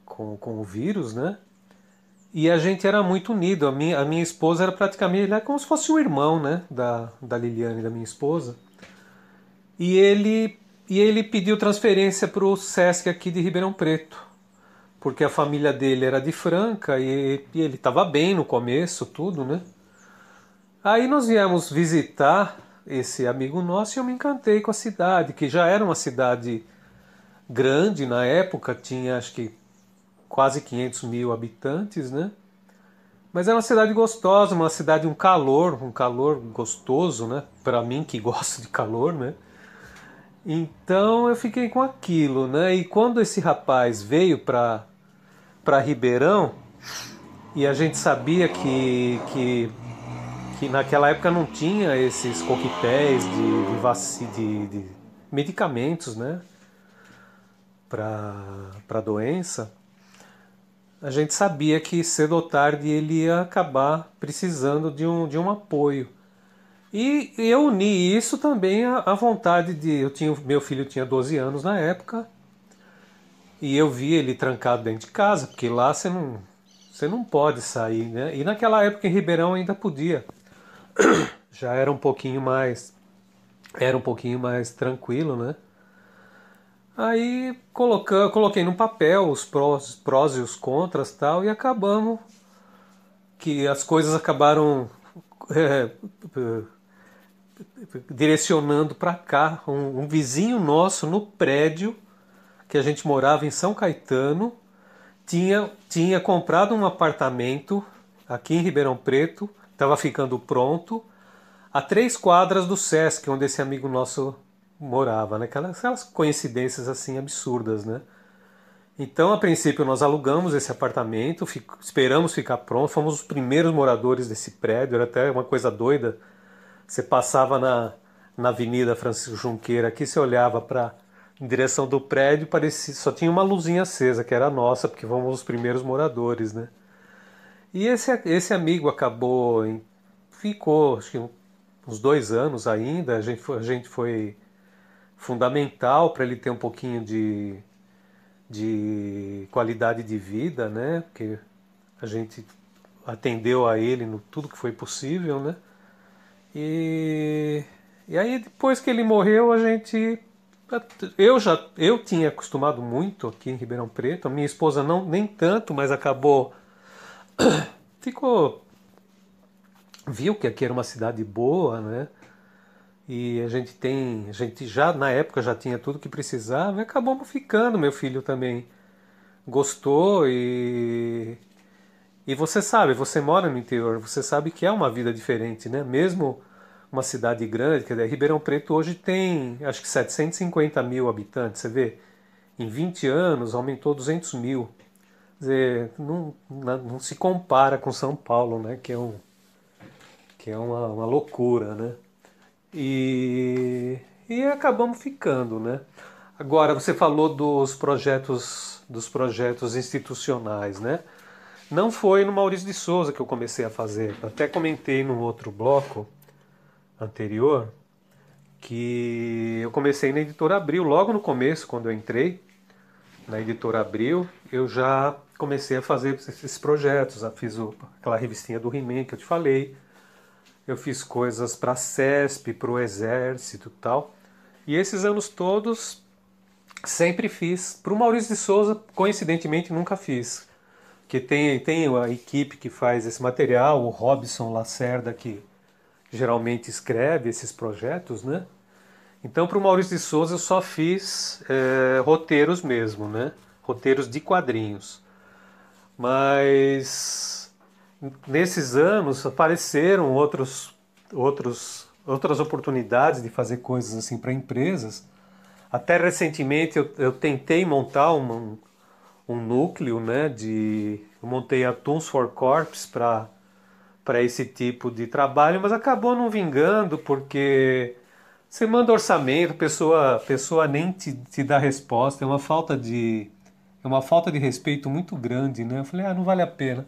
com, com o vírus, né? E a gente era muito unido. A minha, a minha esposa era praticamente ele é como se fosse um irmão, né? Da, da Liliane, da minha esposa. E ele, e ele pediu transferência para o SESC aqui de Ribeirão Preto. Porque a família dele era de Franca e, e ele estava bem no começo, tudo, né? Aí nós viemos visitar esse amigo nosso e eu me encantei com a cidade, que já era uma cidade grande na época, tinha acho que quase 500 mil habitantes, né? Mas era uma cidade gostosa, uma cidade um calor, um calor gostoso, né? Para mim que gosto de calor, né? Então eu fiquei com aquilo, né? E quando esse rapaz veio para para Ribeirão e a gente sabia que que que naquela época não tinha esses coquetéis de, de, de, de medicamentos, né? Para a doença, a gente sabia que cedo ou tarde ele ia acabar precisando de um, de um apoio. E eu uni isso também à, à vontade de. Eu tinha, meu filho tinha 12 anos na época, e eu vi ele trancado dentro de casa, porque lá você não, você não pode sair, né? E naquela época em Ribeirão ainda podia. já era um pouquinho mais era um pouquinho mais tranquilo, né? Aí coloquei, coloquei no papel os prós, prós e os contras tal e acabamos que as coisas acabaram é, direcionando para cá. Um, um vizinho nosso no prédio que a gente morava em São Caetano tinha, tinha comprado um apartamento aqui em Ribeirão Preto estava ficando pronto a três quadras do Sesc, onde esse amigo nosso morava, né? Aquelas, aquelas coincidências assim absurdas, né? Então, a princípio, nós alugamos esse apartamento, fico, esperamos ficar pronto, fomos os primeiros moradores desse prédio, era até uma coisa doida. Você passava na, na Avenida Francisco Junqueira aqui, você olhava para em direção do prédio, parecia só tinha uma luzinha acesa, que era a nossa, porque fomos os primeiros moradores, né? E esse, esse amigo acabou, ficou acho que uns dois anos ainda, a gente foi, a gente foi fundamental para ele ter um pouquinho de, de qualidade de vida, né? Porque a gente atendeu a ele no tudo que foi possível, né? E, e aí depois que ele morreu, a gente eu já eu tinha acostumado muito aqui em Ribeirão Preto, a minha esposa não nem tanto, mas acabou ficou viu que aqui era uma cidade boa, né? E a gente tem, a gente já na época já tinha tudo que precisava, e acabamos ficando. Meu filho também gostou e E você sabe, você mora no interior, você sabe que é uma vida diferente, né? Mesmo uma cidade grande, quer dizer, Ribeirão Preto hoje tem acho que 750 mil habitantes, você vê, em 20 anos aumentou 200 mil. Dizer, não, não se compara com São Paulo, né? Que é, um, que é uma, uma loucura, né? E, e acabamos ficando, né? Agora, você falou dos projetos, dos projetos institucionais, né? Não foi no Maurício de Souza que eu comecei a fazer. Até comentei no outro bloco anterior que eu comecei na editora Abril. Logo no começo, quando eu entrei na editora Abril, eu já comecei a fazer esses projetos. Eu fiz o, aquela revistinha do He-Man que eu te falei. Eu fiz coisas para a CESP, para o Exército e tal. E esses anos todos sempre fiz. Para o Maurício de Souza, coincidentemente, nunca fiz que tem, tem a equipe que faz esse material, o Robson Lacerda, que geralmente escreve esses projetos, né? Então, para o Maurício de Souza, eu só fiz é, roteiros mesmo, né? Roteiros de quadrinhos. Mas nesses anos apareceram outros, outros, outras oportunidades de fazer coisas assim para empresas. Até recentemente eu, eu tentei montar uma, um núcleo, né, de eu montei a Tools for Corps para para esse tipo de trabalho, mas acabou não vingando porque você manda orçamento, a pessoa, pessoa nem te, te dá resposta, é uma falta de é uma falta de respeito muito grande, né? Eu falei, ah, não vale a pena.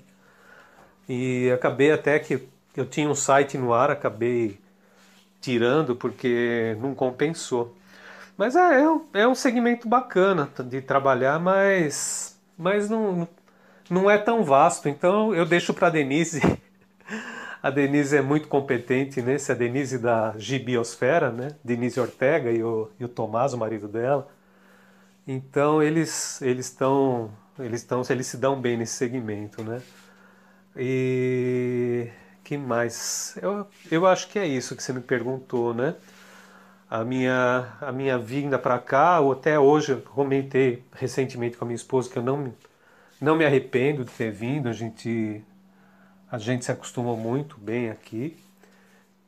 E acabei até que eu tinha um site no ar, acabei tirando porque não compensou. Mas é, é, um, é um segmento bacana de trabalhar, mas mas não, não é tão vasto. Então eu deixo para a Denise. A Denise é muito competente nesse, a Denise da Gibiosfera, né? Denise Ortega e o, e o Tomás, o marido dela. Então eles eles estão eles estão eles se dão bem nesse segmento, né? E que mais? Eu, eu acho que é isso que você me perguntou, né? a minha, a minha vinda para cá, ou até hoje, eu comentei recentemente com a minha esposa que eu não, não me arrependo de ter vindo, a gente, a gente se acostumou muito bem aqui.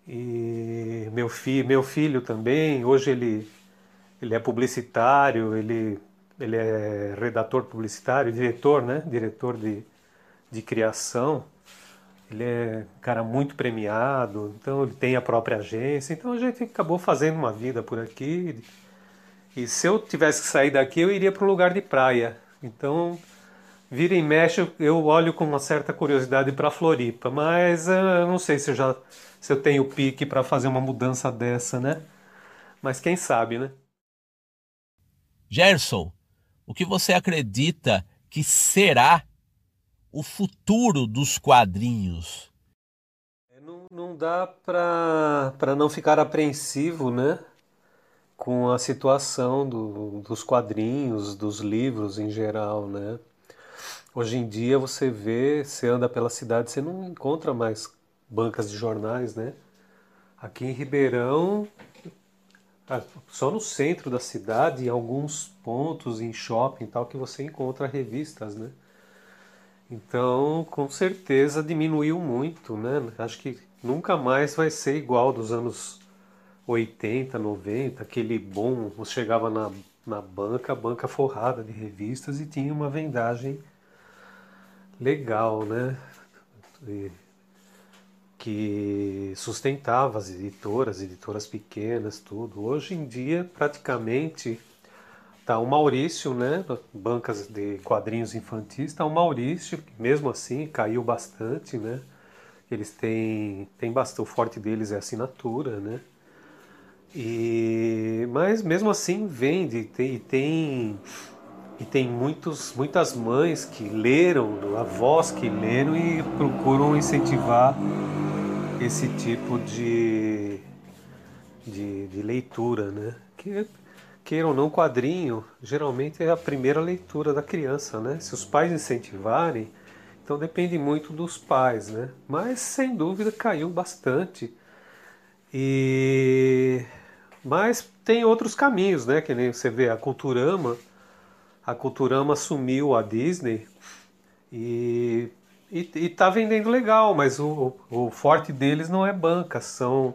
E meu, fi, meu filho também, hoje ele, ele é publicitário, ele, ele é redator publicitário, diretor, né? Diretor de, de criação. Ele é um cara muito premiado, então ele tem a própria agência. Então a gente acabou fazendo uma vida por aqui. E se eu tivesse que sair daqui, eu iria para um lugar de praia. Então, vira e mexe, eu olho com uma certa curiosidade para Floripa. Mas eu não sei se eu, já, se eu tenho pique para fazer uma mudança dessa, né? Mas quem sabe, né? Gerson, o que você acredita que será o futuro dos quadrinhos? É, não, não dá para não ficar apreensivo, né? Com a situação do, dos quadrinhos, dos livros em geral, né? Hoje em dia você vê, você anda pela cidade, você não encontra mais bancas de jornais, né? Aqui em Ribeirão, só no centro da cidade, em alguns pontos, em shopping e tal, que você encontra revistas, né? Então, com certeza diminuiu muito, né? Acho que nunca mais vai ser igual dos anos 80, 90, aquele bom, você chegava na, na banca, banca forrada de revistas e tinha uma vendagem legal, né? E, que sustentava as editoras, editoras pequenas, tudo. Hoje em dia, praticamente Tá o Maurício, né? Bancas de quadrinhos infantis. Tá o Maurício, mesmo assim, caiu bastante, né? Eles têm, têm bastante, o forte deles é assinatura, né? E, mas mesmo assim vende tem, e tem e tem muitos, muitas mães que leram, avós que leram e procuram incentivar esse tipo de, de, de leitura, né? Que queira ou não, quadrinho geralmente é a primeira leitura da criança, né? Se os pais incentivarem, então depende muito dos pais, né? Mas sem dúvida caiu bastante. E mas tem outros caminhos, né? Que nem você vê a Culturama, a Culturama assumiu a Disney e e, e tá vendendo legal, mas o, o forte deles não é banca, são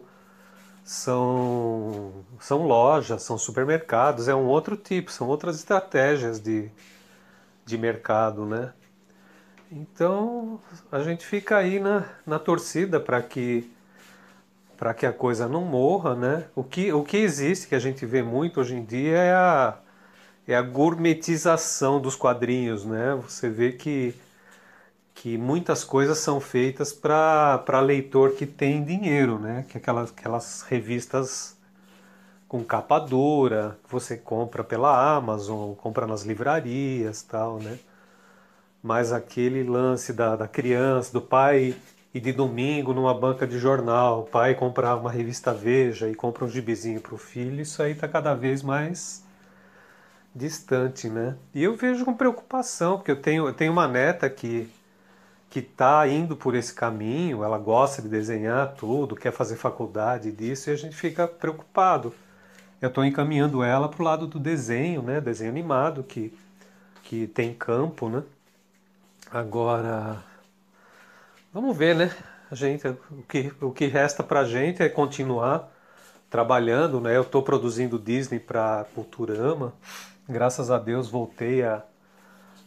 são, são lojas, são supermercados, é um outro tipo, são outras estratégias de, de mercado, né? Então a gente fica aí na, na torcida para que para que a coisa não morra, né? O que, o que existe, que a gente vê muito hoje em dia, é a, é a gourmetização dos quadrinhos, né? Você vê que que muitas coisas são feitas para leitor que tem dinheiro, né? Que aquelas, aquelas revistas com capa dura, que você compra pela Amazon, compra nas livrarias tal, né? Mas aquele lance da, da criança, do pai e de domingo numa banca de jornal, o pai comprar uma revista Veja e compra um gibizinho para o filho, isso aí está cada vez mais distante, né? E eu vejo com preocupação, porque eu tenho, eu tenho uma neta que que está indo por esse caminho, ela gosta de desenhar tudo, quer fazer faculdade disso, e a gente fica preocupado. Eu estou encaminhando ela para o lado do desenho, né? Desenho animado, que, que tem campo, né? Agora, vamos ver, né? A gente, o, que, o que resta para a gente é continuar trabalhando, né? Eu estou produzindo Disney para Culturama. Graças a Deus voltei a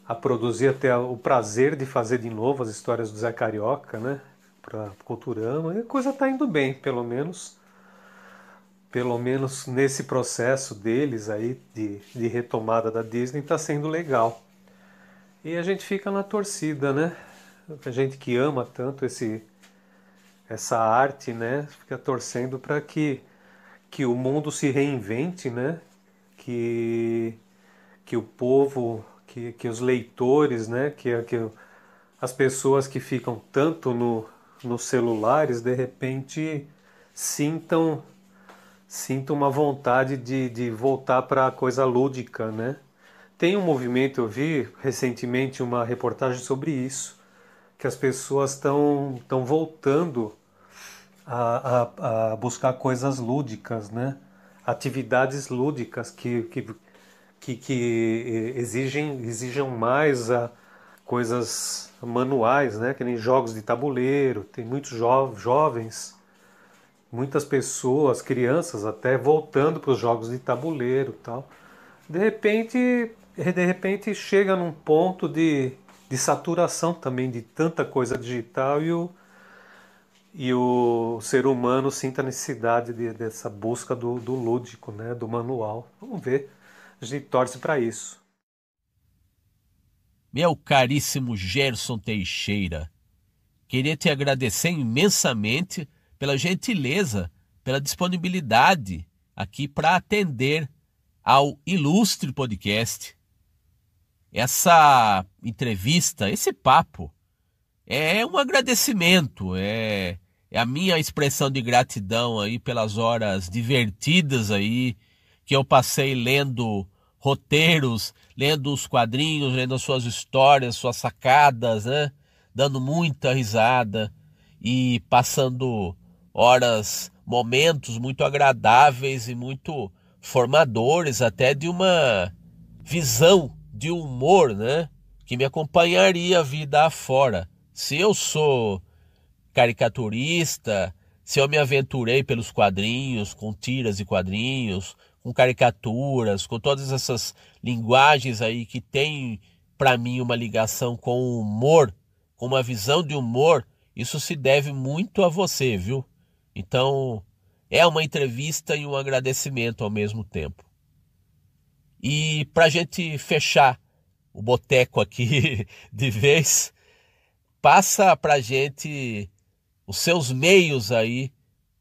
a produzir até o prazer de fazer de novo as histórias do Zé Carioca, né? Para Culturama. E a coisa está indo bem, pelo menos. Pelo menos nesse processo deles aí de, de retomada da Disney está sendo legal. E a gente fica na torcida, né? A gente que ama tanto esse essa arte, né? Fica torcendo para que que o mundo se reinvente, né? Que que o povo que, que os leitores, né, que, que as pessoas que ficam tanto no, nos celulares, de repente sintam sintam uma vontade de, de voltar para a coisa lúdica, né? Tem um movimento, eu vi recentemente uma reportagem sobre isso, que as pessoas estão estão voltando a, a, a, buscar coisas lúdicas, né? Atividades lúdicas que, que, que, que exigem, exijam mais a coisas manuais, né? Que nem jogos de tabuleiro, tem muitos jo jovens, muitas pessoas, crianças até voltando para os jogos de tabuleiro, tal. De repente, de repente chega num ponto de, de saturação também de tanta coisa digital e o e o ser humano sinta a necessidade de, dessa busca do, do lúdico, né, do manual. Vamos ver a gente torce para isso. Meu caríssimo Gerson Teixeira, queria te agradecer imensamente pela gentileza, pela disponibilidade aqui para atender ao ilustre podcast. Essa entrevista, esse papo, é um agradecimento, é, é a minha expressão de gratidão aí pelas horas divertidas aí que eu passei lendo roteiros, lendo os quadrinhos, lendo as suas histórias, suas sacadas, né? Dando muita risada e passando horas, momentos muito agradáveis e muito formadores até de uma visão de humor, né? Que me acompanharia a vida afora. Se eu sou caricaturista, se eu me aventurei pelos quadrinhos, com tiras e quadrinhos, com caricaturas, com todas essas linguagens aí que tem para mim uma ligação com o humor, com uma visão de humor, isso se deve muito a você, viu? Então, é uma entrevista e um agradecimento ao mesmo tempo. E para gente fechar o boteco aqui de vez, passa para gente os seus meios aí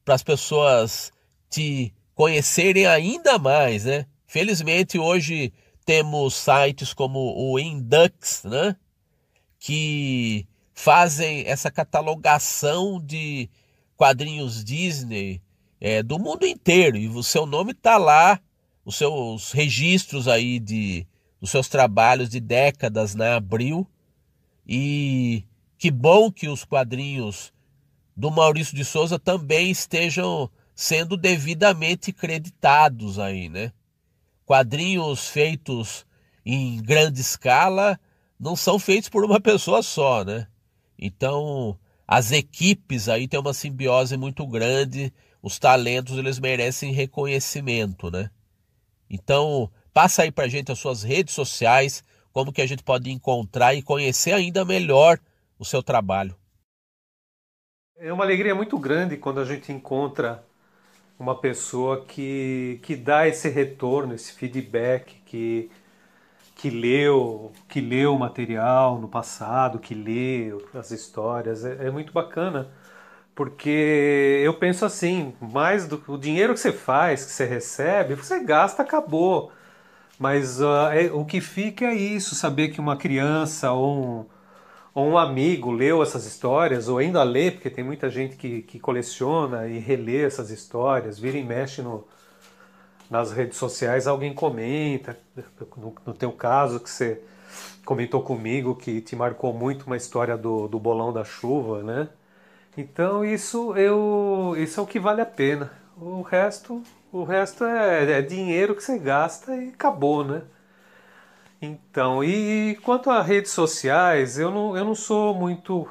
para as pessoas te conhecerem ainda mais, né? Felizmente hoje temos sites como o Indux, né? Que fazem essa catalogação de quadrinhos Disney é, do mundo inteiro e o seu nome está lá, os seus registros aí de os seus trabalhos de décadas na Abril e que bom que os quadrinhos do Maurício de Souza também estejam sendo devidamente creditados aí, né? Quadrinhos feitos em grande escala não são feitos por uma pessoa só, né? Então, as equipes aí têm uma simbiose muito grande, os talentos eles merecem reconhecimento, né? Então, passa aí pra gente as suas redes sociais, como que a gente pode encontrar e conhecer ainda melhor o seu trabalho. É uma alegria muito grande quando a gente encontra uma pessoa que, que dá esse retorno, esse feedback, que, que leu que leu o material no passado, que leu as histórias. É, é muito bacana, porque eu penso assim, mais do o dinheiro que você faz, que você recebe, você gasta, acabou. Mas uh, é, o que fica é isso, saber que uma criança ou um, ou um amigo leu essas histórias, ou ainda lê, porque tem muita gente que, que coleciona e relê essas histórias, vira e mexe no, nas redes sociais, alguém comenta, no, no teu caso, que você comentou comigo, que te marcou muito uma história do, do bolão da chuva, né? Então isso, eu, isso é o que vale a pena. O resto, o resto é, é dinheiro que você gasta e acabou, né? Então, e quanto a redes sociais, eu não, eu não sou muito.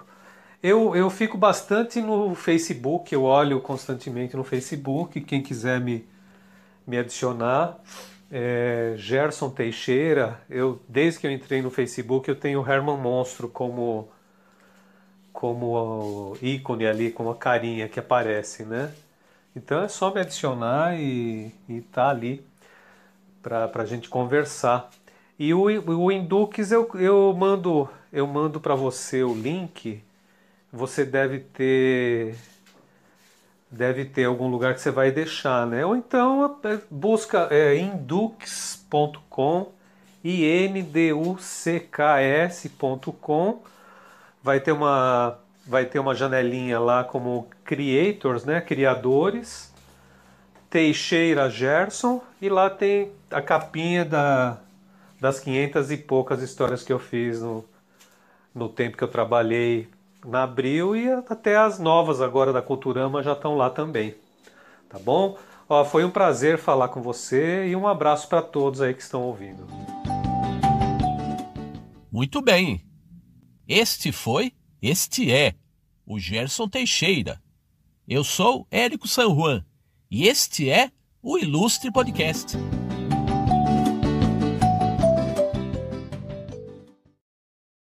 Eu, eu fico bastante no Facebook, eu olho constantemente no Facebook. Quem quiser me, me adicionar, é Gerson Teixeira. Eu, desde que eu entrei no Facebook, eu tenho o Herman Monstro como, como ícone ali, como a carinha que aparece, né? Então é só me adicionar e, e tá ali para a gente conversar. E o, o Indux eu, eu mando eu mando para você o link. Você deve ter deve ter algum lugar que você vai deixar, né? Ou então é, busca é, indux.com i n d u c k s.com vai ter uma vai ter uma janelinha lá como creators, né? Criadores. Teixeira Gerson e lá tem a capinha da das 500 e poucas histórias que eu fiz no, no tempo que eu trabalhei na Abril e até as novas agora da Culturama já estão lá também. Tá bom? Ó, foi um prazer falar com você e um abraço para todos aí que estão ouvindo. Muito bem. Este foi, este é o Gerson Teixeira. Eu sou Érico San Juan e este é o Ilustre Podcast.